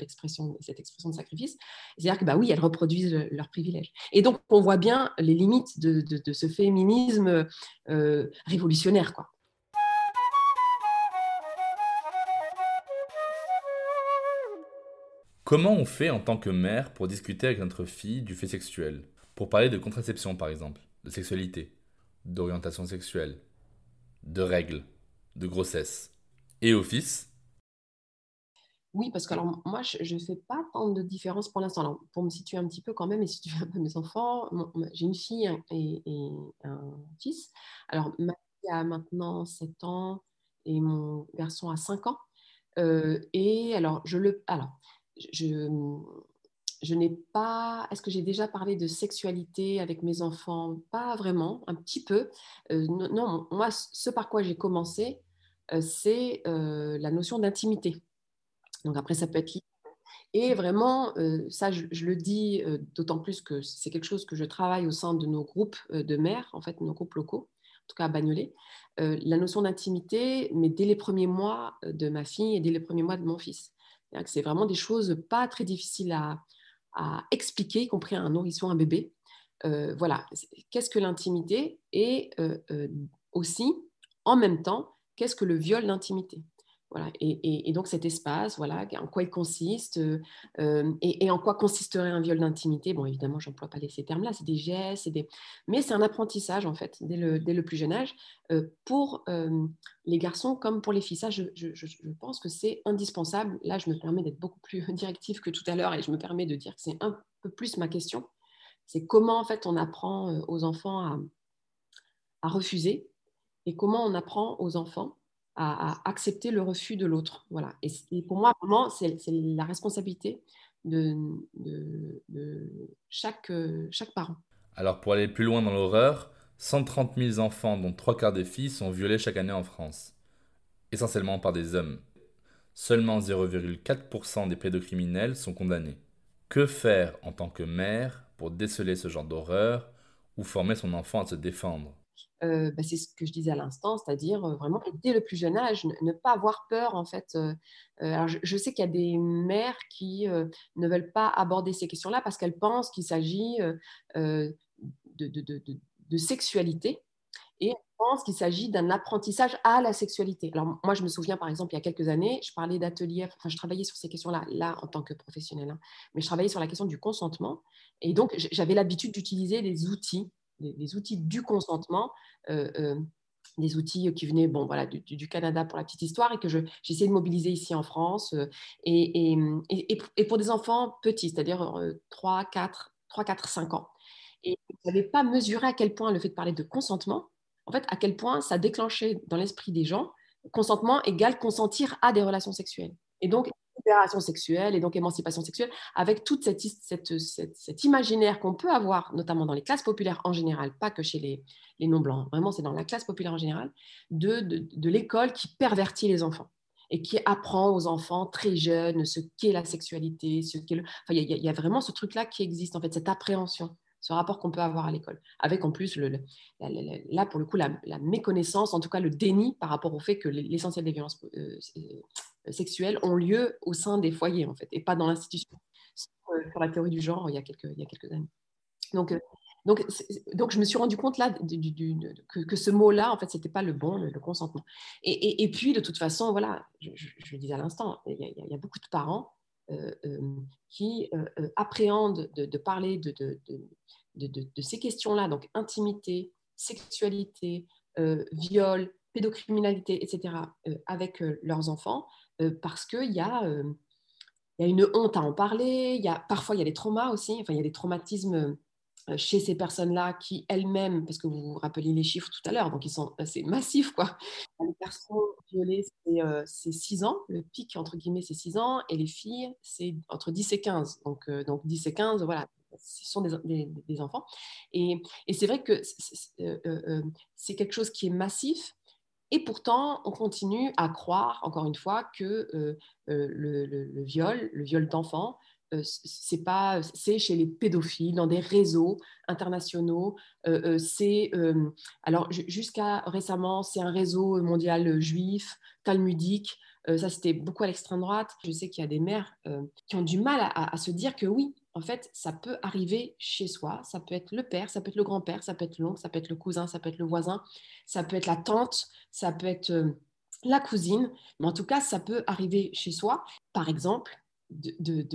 cette expression de sacrifice, c'est-à-dire que, bah oui, elles reproduisent leurs privilèges. Et donc, on voit bien les limites de, de, ce féminisme révolutionnaire, quoi. Comment on fait en tant que mère pour discuter avec notre fille du fait sexuel? Pour parler de contraception, par exemple, de sexualité, d'orientation sexuelle, de règles, de grossesse. Et fils Oui, parce que alors, moi, je ne fais pas tant de différence pour l'instant. Pour me situer un petit peu quand même et situer un peu mes enfants, j'ai une fille et, un fils. Alors, ma fille a maintenant 7 ans et mon garçon a 5 ans. Euh, et alors, je le. Alors, je, je n'ai pas. Est-ce que j'ai déjà parlé de sexualité avec mes enfants? Pas vraiment, un petit peu. Euh, non, moi, ce par quoi j'ai commencé, euh, c'est euh, la notion d'intimité. Donc après, ça peut être et vraiment, ça, je, le dis d'autant plus que c'est quelque chose que je travaille au sein de nos groupes de mères, en fait, nos groupes locaux, en tout cas à Bagnolet. la notion d'intimité, mais dès les premiers mois de ma fille et dès les premiers mois de mon fils. C'est vraiment des choses pas très difficiles à, à expliquer, y compris à un nourrisson, un bébé. Euh, voilà, qu'est-ce que l'intimité et euh, euh, aussi, en même temps, qu'est-ce que le viol d'intimité? Et, donc cet espace, voilà, en quoi il consiste et, en quoi consisterait un viol d'intimité? Bon, évidemment, je n'emploie pas ces termes-là, c'est des gestes, des... mais c'est un apprentissage en fait dès le, dès le plus jeune âge pour les garçons comme pour les filles. Ça, je, je pense que c'est indispensable. Là, je me permets d'être beaucoup plus directive que tout à l'heure et je me permets de dire que c'est un peu plus ma question. C'est comment en fait on apprend aux enfants à, à refuser et comment on apprend aux enfants à, accepter le refus de l'autre. Voilà. Et, pour moi, c'est la responsabilité de, chaque, chaque parent. Alors, pour aller plus loin dans l'horreur, 130 000 enfants, dont trois quarts des filles, sont violés chaque année en France, essentiellement par des hommes. Seulement 0,4% des pédocriminels sont condamnés. Que faire en tant que mère pour déceler ce genre d'horreur ou former son enfant à se défendre? Euh, bah, c'est ce que je disais à l'instant, c'est-à-dire euh, vraiment dès le plus jeune âge, ne, pas avoir peur en fait. Euh, alors je, sais qu'il y a des mères qui ne veulent pas aborder ces questions-là parce qu'elles pensent qu'il s'agit de, sexualité et elles pensent qu'il s'agit d'un apprentissage à la sexualité. Alors moi je me souviens par exemple il y a quelques années, je parlais d'ateliers, enfin je travaillais sur ces questions-là là en tant que professionnelle, hein, mais je travaillais sur la question du consentement et donc j'avais l'habitude d'utiliser des outils les, outils du consentement, euh, euh, des outils qui venaient bon, voilà, du, Canada pour la petite histoire et que j'essaie de mobiliser ici en France euh, et, et, pour des enfants petits, c'est-à-dire 3, 4, 3, 4, 5 ans. Et je n'avais pas mesuré à quel point le fait de parler de consentement, en fait, à quel point ça déclenchait dans l'esprit des gens consentement égale consentir à des relations sexuelles. Et donc, libération sexuelle et donc émancipation sexuelle, avec toute cette, cette, cet imaginaire qu'on peut avoir, notamment dans les classes populaires en général, pas que chez les, les non-blancs, vraiment c'est dans la classe populaire en général, de, de, de l'école qui pervertit les enfants et qui apprend aux enfants très jeunes ce qu'est la sexualité, ce qu'est le... Enfin, il y, a vraiment ce truc-là qui existe, en fait, cette appréhension ce rapport qu'on peut avoir à l'école. Avec en plus, le, là pour le coup, la, méconnaissance, en tout cas le déni par rapport au fait que l'essentiel des violences euh, sexuelles ont lieu au sein des foyers, en fait, et pas dans l'institution. Sur la théorie du genre, il y a quelques, il y a quelques années. Donc, euh, donc, donc, je me suis rendu compte là que, que, ce mot-là, en fait, c'était pas le bon, le, consentement. Et, et, puis, de toute façon, voilà, je, le disais à l'instant, il, y a beaucoup de parents qui appréhendent de, de parler de, de, ces questions-là, donc intimité, sexualité, euh, viol, pédocriminalité, etc., euh, avec euh, leurs enfants, parce qu'il y, a, y a une honte à en parler, y a, parfois il y a des traumas aussi, enfin il y a des traumatismes chez ces personnes-là qui elles-mêmes, parce que vous vous rappelez les chiffres tout à l'heure, donc ils sont assez massifs, quoi. Les personnes violées, c'est 6 ans, le pic, entre guillemets, c'est 6 ans, et les filles, c'est entre 10 et 15. Donc, donc 10 et 15, voilà, ce sont des, enfants. Et, c'est vrai que euh, euh, euh, c'est quelque chose qui est massif. Et pourtant, on continue à croire, encore une fois, que le, viol, le viol d'enfants, c'est pas, c'est chez les pédophiles dans des réseaux internationaux. c'est alors jusqu'à récemment, c'est un réseau mondial juif, talmudique. ça, c'était beaucoup à l'extrême droite. Je sais qu'il y a des mères qui ont du mal à, se dire que oui, en fait, ça peut arriver chez soi. Ça peut être le père, ça peut être le grand-père, ça peut être l'oncle, ça peut être le cousin, ça peut être le voisin, ça peut être la tante, ça peut être euh, la cousine. Mais en tout cas, ça peut arriver chez soi. Par exemple, de,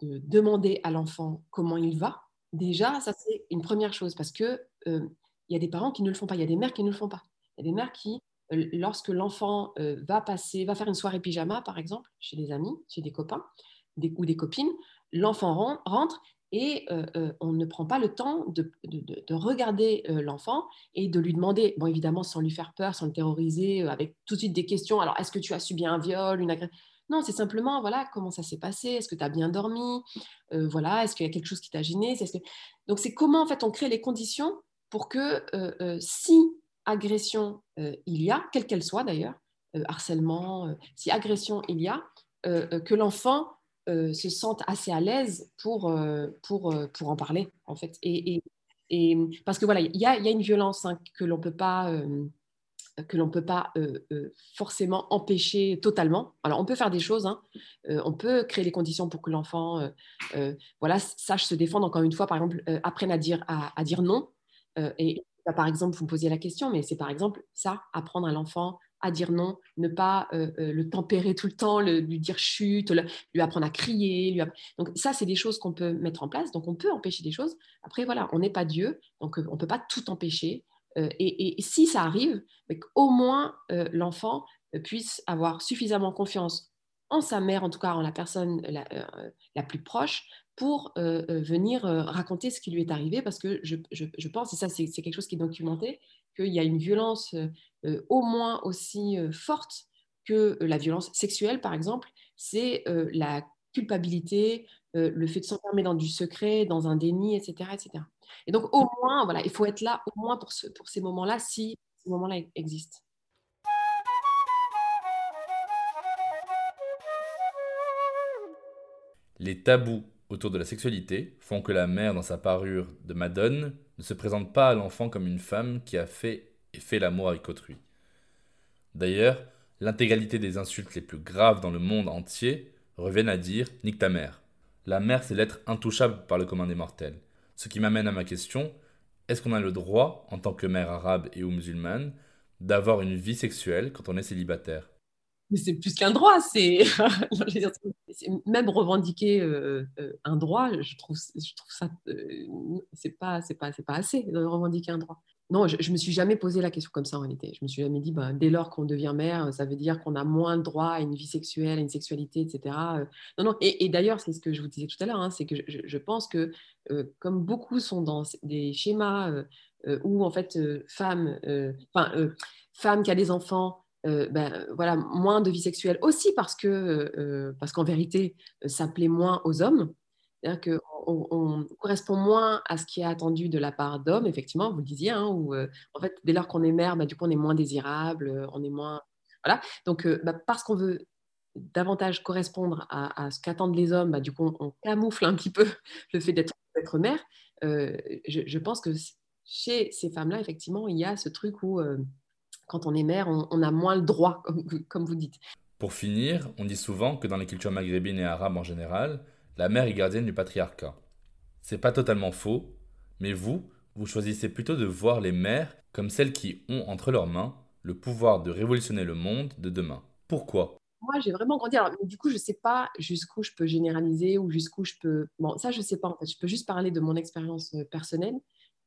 demander à l'enfant comment il va. Déjà, ça c'est une première chose parce que euh, il y a des parents qui ne le font pas, il y a des mères qui ne le font pas. Il y a des mères qui, euh, lorsque l'enfant va passer, va faire une soirée pyjama, par exemple, chez des amis, chez des copains ou des copines, l'enfant rentre et euh, euh, on ne prend pas le temps de, regarder euh, l'enfant et de lui demander, bon évidemment sans lui faire peur, sans le terroriser, avec tout de suite des questions, alors est-ce que tu as subi un viol, une agression Non, c'est simplement, voilà, comment ça s'est passé, est-ce que tu as bien dormi, voilà, est-ce qu'il y a quelque chose qui t'a gêné? Que... Donc c'est comment en fait on crée les conditions pour que si agression il y a, quelle qu'elle soit d'ailleurs, harcèlement, si agression il y a, que l'enfant euh, se sentent assez à l'aise pour, euh, pour, euh, pour en parler, en fait. Et, et, parce que voilà, il y a, y a, une violence hein, que l'on peut pas que peut pas forcément empêcher totalement. Alors, on peut faire des choses, hein. on peut créer les conditions pour que l'enfant voilà, sache se défendre, encore une fois, par exemple, apprenne à dire, à, à dire non. et par exemple, vous me posiez la question, mais c'est par exemple ça, apprendre à l'enfant à dire non, ne pas euh, euh, le tempérer tout le temps, lui dire chute, lui apprendre à crier. Donc ça, c'est des choses qu'on peut mettre en place. Donc on peut empêcher des choses. Après, voilà, on n'est pas Dieu, donc euh, on ne peut pas tout empêcher. Et, si ça arrive, au moins l'enfant puisse avoir suffisamment confiance en sa mère, en tout cas en la personne la, plus proche, pour venir raconter ce qui lui est arrivé, parce que je, je pense, et ça c'est quelque chose qui est documenté, qu'il y a une violence euh, au moins aussi euh, forte que la violence sexuelle, par exemple, c'est euh, la culpabilité, le fait de s'enfermer dans du secret, dans un déni, etc., etc. Et donc, au moins, voilà, il faut être là au moins pour, pour ces moments-là, si ces moments-là existent. Les tabous autour de la sexualité font que la mère, dans sa parure de Madone, ne se présente pas à l'enfant comme une femme qui a fait et fait l'amour avec autrui. D'ailleurs, l'intégralité des insultes les plus graves dans le monde entier reviennent à dire Nique ta mère. La mère, c'est l'être intouchable par le commun des mortels. Ce qui m'amène à ma question est-ce qu'on a le droit, en tant que mère arabe et ou musulmane, d'avoir une vie sexuelle quand on est célibataire? Mais c'est plus qu'un droit, c'est même revendiquer euh, euh, un droit, je trouve, je trouve ça, euh, c'est pas, c'est pas, c'est pas assez de revendiquer un droit. Non, je, ne me suis jamais posé la question comme ça en réalité. Je me suis jamais dit, bah, dès lors qu'on devient mère, ça veut dire qu'on a moins de droit à une vie sexuelle, à une sexualité, etc. Non, non. Et, d'ailleurs, c'est ce que je vous disais tout à l'heure, hein, c'est que je, je, pense que comme beaucoup sont dans des schémas où en fait femme, enfin femme qui a des enfants euh, ben, voilà, moins de vie sexuelle aussi parce que euh, parce qu'en vérité, ça plaît moins aux hommes. C'est-à-dire qu'on on correspond moins à ce qui est attendu de la part d'hommes, effectivement, vous le disiez, hein, où euh, en fait, dès lors qu'on est mère, bah, du coup, on est moins désirable, on est moins. Voilà. Donc, bah, parce qu'on veut davantage correspondre à, ce qu'attendent les hommes, bah, du coup, on, camoufle un petit peu le fait d'être mère. Je, je, pense que chez ces femmes-là, effectivement, il y a ce truc où quand on est mère, on, a moins le droit, comme, vous dites. Pour finir, on dit souvent que dans les cultures maghrébines et arabes en général, la mère est gardienne du patriarcat. C'est pas totalement faux, mais vous, vous choisissez plutôt de voir les mères comme celles qui ont entre leurs mains le pouvoir de révolutionner le monde de demain. Pourquoi? Moi, j'ai vraiment grandi. Alors, du coup, je ne sais pas jusqu'où je peux généraliser ou jusqu'où je peux. Bon, ça, je ne sais pas. En fait, je peux juste parler de mon expérience euh, personnelle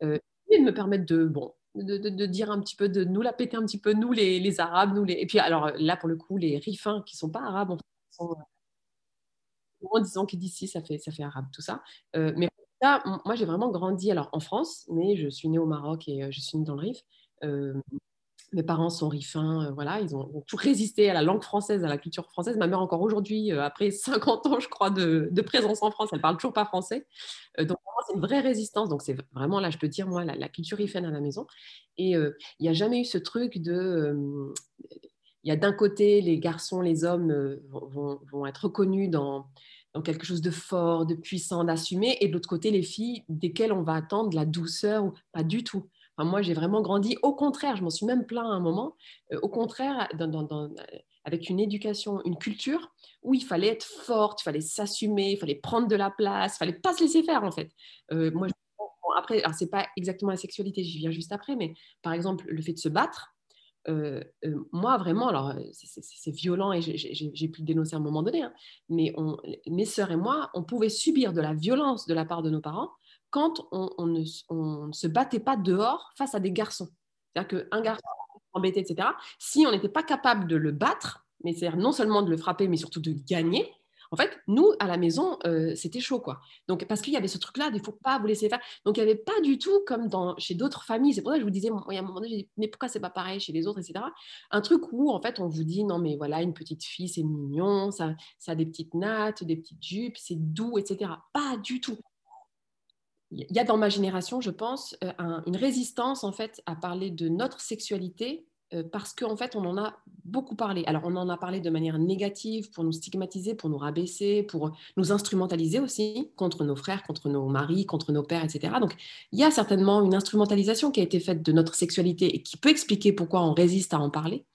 euh, et de me permettre de, bon, de, dire un petit peu, de nous la péter un petit peu, nous les, Arabes, nous les... Et puis alors là, pour le coup, les Rifins qui sont pas Arabes, en sont... en disant qu'ici, ça fait, ça fait arabe, tout ça. Euh, mais là, moi, j'ai vraiment grandi alors, en France, mais je suis née au Maroc et euh, je suis née dans le Rif. Euh, mes parents sont rifins, euh, voilà, ils ont, toujours résisté à la langue française, à la culture française. Ma mère, encore aujourd'hui, euh, après 50 ans, je crois, de, présence en France, elle parle toujours pas français. Euh, donc, c'est une vraie résistance. Donc, c'est vraiment, là, je peux dire, moi, la, culture rifaine à la maison. Et il n'y a jamais eu ce truc de. Il y a d'un côté, les garçons, les hommes vont, être reconnus dans, dans quelque chose de fort, de puissant, d'assumé, et de l'autre côté, les filles, desquelles on va attendre la douceur, ou pas du tout moi, j'ai vraiment grandi. Au contraire, je m'en suis même plaint à un moment. Euh, au contraire, avec une éducation, une culture où il fallait être forte, il fallait s'assumer, il fallait prendre de la place, il fallait pas se laisser faire en fait. Euh, moi, après, alors c'est pas exactement la sexualité, j'y viens juste après, mais par exemple le fait de se battre. Euh, moi, vraiment, alors c'est violent et j'ai pu le dénoncer à un moment donné, hein, mais mes sœurs et moi, on pouvait subir de la violence de la part de nos parents quand on, ne, se battait pas dehors face à des garçons. C'est-à-dire qu'un garçon embêté, etc., si on n'était pas capable de le battre, mais c'est-à-dire non seulement de le frapper, mais surtout de gagner, en fait, nous, à la maison, euh, c'était chaud, quoi. Donc, parce qu'il y avait ce truc-là, il ne faut pas vous laisser faire. Donc, il n'y avait pas du tout comme chez d'autres familles. C'est pour ça que je vous disais, y a un moment donné, mais pourquoi c'est pas pareil chez les autres, etc. Un truc où, en fait, on vous dit, non, mais voilà, une petite fille, c'est mignon, ça, ça a des petites nattes, des petites jupes, c'est doux, etc. Pas du tout il y a dans ma génération, je pense, euh, une résistance en fait à parler de notre sexualité euh, parce qu'en fait, on en a beaucoup parlé. Alors, on en a parlé de manière négative pour nous stigmatiser, pour nous rabaisser, pour nous instrumentaliser aussi contre nos frères, contre nos maris, contre nos pères, etc. Donc, il y a certainement une instrumentalisation qui a été faite de notre sexualité et qui peut expliquer pourquoi on résiste à en parler.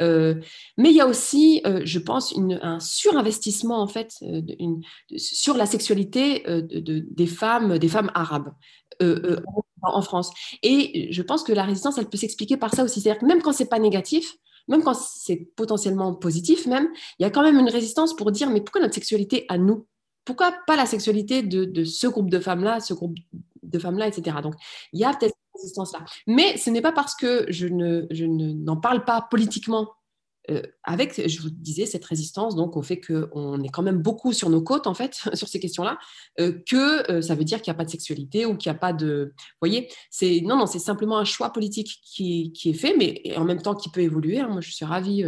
Euh, mais il y a aussi, euh, je pense, un surinvestissement en fait euh, sur la sexualité des femmes, des femmes arabes en France. Et je pense que la résistance, elle peut s'expliquer par ça aussi. C'est-à-dire que même quand c'est pas négatif, même quand c'est potentiellement positif, même, il y a quand même une résistance pour dire mais pourquoi notre sexualité à nous? Pourquoi pas la sexualité de, ce groupe de femmes-là, ce groupe de femmes-là, etc. Donc, il y a peut-être là Mais ce n'est pas parce que je ne, je n'en parle pas politiquement euh, avec, je vous disais, cette résistance donc au fait qu'on est quand même beaucoup sur nos côtes, en fait, sur ces questions-là, euh, que euh, ça veut dire qu'il n'y a pas de sexualité ou qu'il n'y a pas de... Vous voyez c'est, Non, non, c'est simplement un choix politique qui, est fait, mais en même temps qui peut évoluer. Hein. Moi, je suis ravie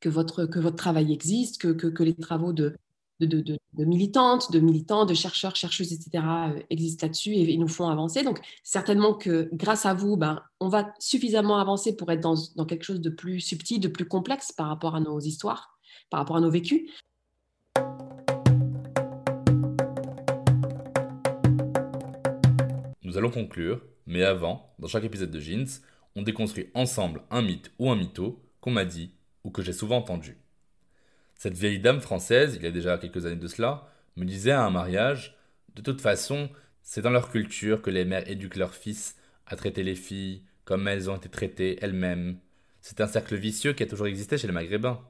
que, votre, travail existe, que les travaux de, de, militantes, de militants, de chercheurs, chercheuses, etc. existent là-dessus et, nous font avancer. Donc, certainement que grâce à vous, ben, on va suffisamment avancer pour être dans, dans quelque chose de plus subtil, de plus complexe par rapport à nos histoires, par rapport à nos vécus. Nous allons conclure, mais avant, dans chaque épisode de Jeans, on déconstruit ensemble un mythe ou un mytho qu'on m'a dit ou que j'ai souvent entendu. Cette vieille dame française, il y a déjà quelques années de cela, me disait à un mariage De toute façon, c'est dans leur culture que les mères éduquent leurs fils à traiter les filles comme elles ont été traitées elles-mêmes. C'est un cercle vicieux qui a toujours existé chez les Maghrébins.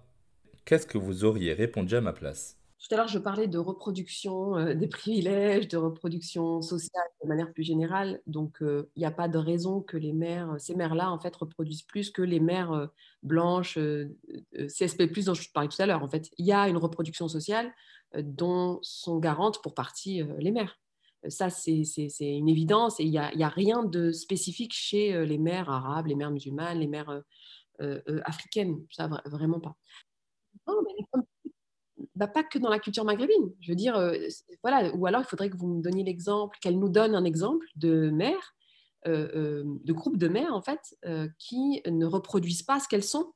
Qu'est-ce que vous auriez répondu à ma place? Tout à l'heure, je parlais de reproduction euh, des privilèges, de reproduction sociale de manière plus générale. Donc, euh, il n'y a pas de raison que les mères, ces mères-là, en fait, reproduisent plus que les mères euh, blanches, CSP+, dont je parlais tout à l'heure. En fait, il y a une reproduction sociale dont sont garantes pour partie les mères. Ça, c'est une évidence et il n'y a, a, rien de spécifique chez les mères arabes, les mères musulmanes, les mères africaines. Ça, vraiment pas. Non, mais bah, pas que dans la culture maghrébine. Je veux dire, euh, voilà, ou alors il faudrait que vous me donniez l'exemple, qu'elle nous donne un exemple de mères, euh, euh, de groupes de mères en fait, qui ne reproduisent pas ce qu'elles sont.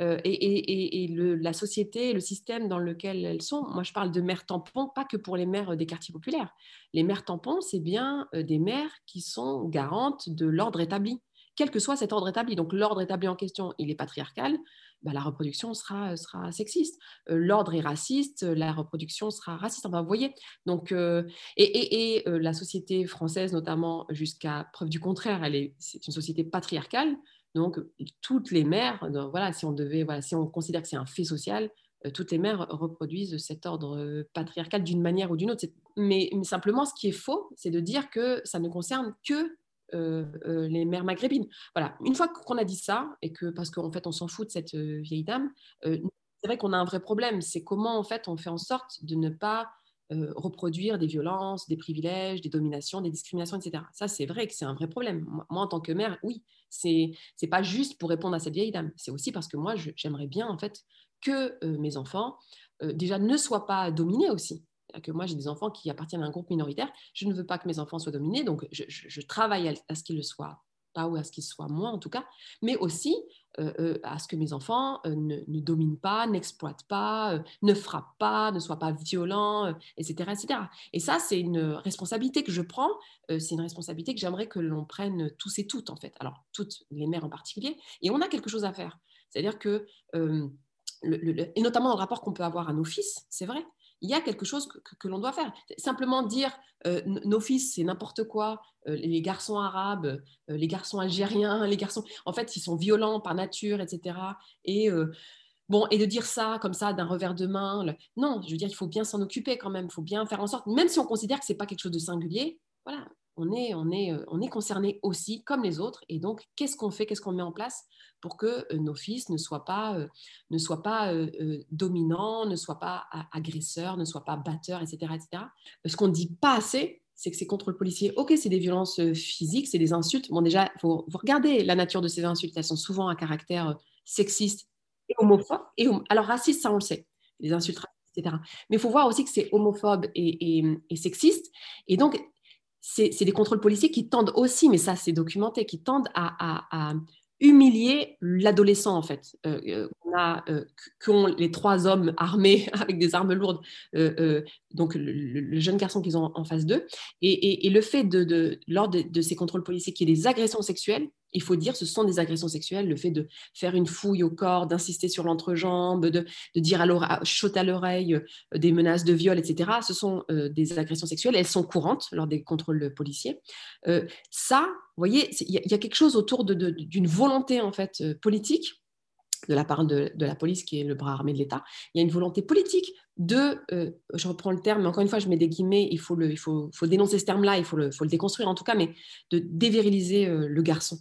et, la société, le système dans lequel elles sont. Moi, je parle de mères tampons, pas que pour les mères des quartiers populaires. Les mères tampons, c'est bien des mères qui sont garantes de l'ordre établi, quel que soit cet ordre établi. Donc, l'ordre établi en question, il est patriarcal. Bah, la reproduction sera, sera sexiste. Euh, l'ordre est raciste, la reproduction sera raciste. Enfin, vous voyez, donc, euh, et, euh, la société française, notamment, jusqu'à preuve du contraire, elle est, c'est une société patriarcale. Donc, toutes les mères, voilà, si on devait, voilà, si on considère que c'est un fait social, toutes les mères reproduisent cet ordre patriarcal d'une manière ou d'une autre. Mais, mais, simplement, ce qui est faux, c'est de dire que ça ne concerne que euh, euh, les mères maghrébines. Voilà, une fois qu'on a dit ça, et que parce qu'en fait on s'en fout de cette euh, vieille dame, c'est vrai qu'on a un vrai problème. C'est comment en fait on fait en sorte de ne pas reproduire des violences, des privilèges, des dominations, des discriminations, etc. Ça, c'est vrai que c'est un vrai problème. Moi, en tant que mère, oui, c'est c'est pas juste pour répondre à cette vieille dame. C'est aussi parce que moi, j'aimerais bien en fait que mes enfants déjà ne soient pas dominés aussi que moi j'ai des enfants qui appartiennent à un groupe minoritaire, je ne veux pas que mes enfants soient dominés, donc je, travaille à, ce qu'ils le soient pas ou à ce qu'ils soient moins en tout cas, mais aussi euh, euh, à ce que mes enfants euh, ne, dominent pas, n'exploitent pas, ne frappent pas, ne soient pas violents, etc., etc. Et ça, c'est une responsabilité que je prends, c'est une responsabilité que j'aimerais que l'on prenne tous et toutes en fait, alors toutes les mères en particulier, et on a quelque chose à faire. C'est-à-dire que, et notamment dans le rapport qu'on peut avoir à nos fils, c'est vrai, il y a quelque chose que, l'on doit faire. Simplement dire euh, nos fils, c'est n'importe quoi, euh, les garçons arabes, euh, les garçons algériens, les garçons, en fait, ils sont violents par nature, etc. Et bon, et de dire ça comme ça d'un revers de main, non, je veux dire, il faut bien s'en occuper quand même, il faut bien faire en sorte, même si on considère que c'est pas quelque chose de singulier, voilà, on est, on est, on est concerné aussi comme les autres. Et donc, qu'est-ce qu'on fait, qu'est-ce qu'on met en place pour que euh, nos fils ne soient pas, euh, ne soient pas euh, dominants, ne soient pas agresseurs, ne soient pas batteurs, etc. etc. Ce qu'on ne dit pas assez, c'est que ces contrôles policiers, ok, c'est des violences physiques, c'est des insultes. Bon, déjà, faut, regarder la nature de ces insultes. Elles sont souvent à caractère sexiste et homophobe. Et, alors, raciste, ça, on le sait. Les insultes etc. Mais il faut voir aussi que c'est homophobe et, et, sexiste. Et donc, c'est des contrôles policiers qui tendent aussi, mais ça c'est documenté, qui tendent à, humilier l'adolescent en fait. Euh, euh, euh, qu'ont les trois hommes armés avec des armes lourdes, donc le, jeune garçon qu'ils ont en face d'eux, et, le fait de, lors de, ces contrôles policiers qu'il y ait des agressions sexuelles, il faut dire, ce sont des agressions sexuelles, le fait de faire une fouille au corps, d'insister sur l'entrejambe, de, dire à chaud à l'oreille des menaces de viol, etc. Ce sont des agressions sexuelles, elles sont courantes lors des contrôles policiers. ça, vous voyez, il y, a quelque chose autour d'une volonté en fait euh, politique de la part de, la police, qui est le bras armé de l'État. Il y a une volonté politique de, euh, je reprends le terme, mais encore une fois, je mets des guillemets, il faut, le, il faut, dénoncer ce terme-là, il faut le, faut le, déconstruire en tout cas, mais de déviriliser euh, le garçon.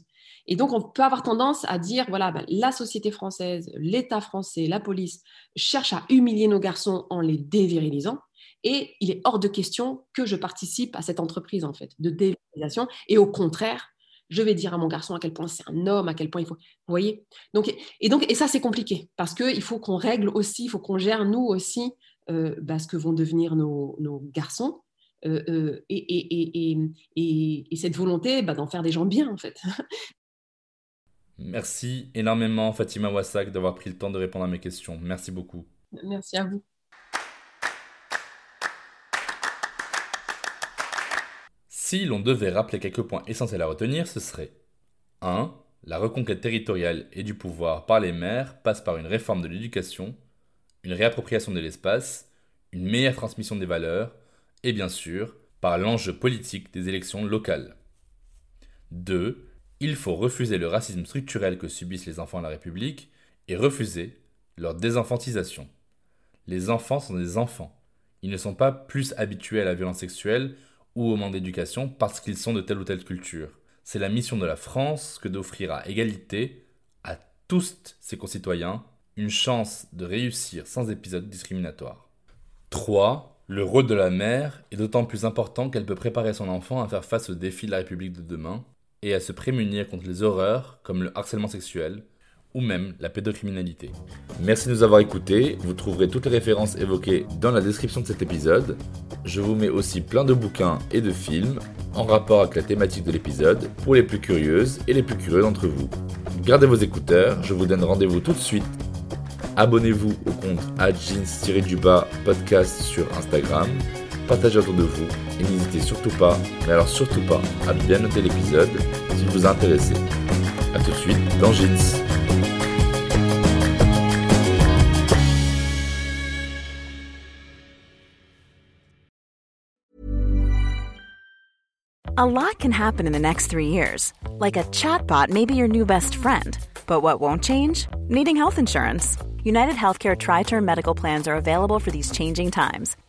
Et donc, on peut avoir tendance à dire, voilà, ben, la société française, l'État français, la police cherchent à humilier nos garçons en les dévirilisant. Et il est hors de question que je participe à cette entreprise, en fait, de dévirilisation. Et au contraire, je vais dire à mon garçon à quel point c'est un homme, à quel point il faut. Vous voyez? Donc, et, donc, et ça, c'est compliqué parce qu'il faut qu'on règle aussi, il faut qu'on gère, nous aussi, bah, ce que vont devenir nos, garçons. et, et, cette volonté bah, d'en faire des gens bien, en fait. Merci énormément, Fatima Wassak, d'avoir pris le temps de répondre à mes questions. Merci beaucoup. Merci à vous. Si l'on devait rappeler quelques points essentiels à retenir, ce serait 1. La reconquête territoriale et du pouvoir par les maires passe par une réforme de l'éducation, une réappropriation de l'espace, une meilleure transmission des valeurs et bien sûr par l'enjeu politique des élections locales. 2. Il faut refuser le racisme structurel que subissent les enfants à la République et refuser leur désenfantisation. Les enfants sont des enfants. Ils ne sont pas plus habitués à la violence sexuelle ou au manque d'éducation parce qu'ils sont de telle ou telle culture. C'est la mission de la France que d'offrir à égalité à tous ses concitoyens une chance de réussir sans épisode discriminatoire. 3. Le rôle de la mère est d'autant plus important qu'elle peut préparer son enfant à faire face aux défis de la République de demain et à se prémunir contre les horreurs comme le harcèlement sexuel, ou même la pédocriminalité. Merci de nous avoir écoutés, vous trouverez toutes les références évoquées dans la description de cet épisode. Je vous mets aussi plein de bouquins et de films en rapport avec la thématique de l'épisode pour les plus curieuses et les plus curieux d'entre vous. Gardez vos écouteurs, je vous donne rendez-vous tout de suite. Abonnez-vous au compte jeans-du-bas podcast sur Instagram, partagez autour de vous et n'hésitez surtout pas, mais alors surtout pas, à bien noter l'épisode s'il vous a intéressé. A tout de suite dans Jeans. A lot can happen in the next three years. Like a chatbot may be your new best friend. But what won't change? Needing health insurance. United Healthcare Tri Term Medical Plans are available for these changing times.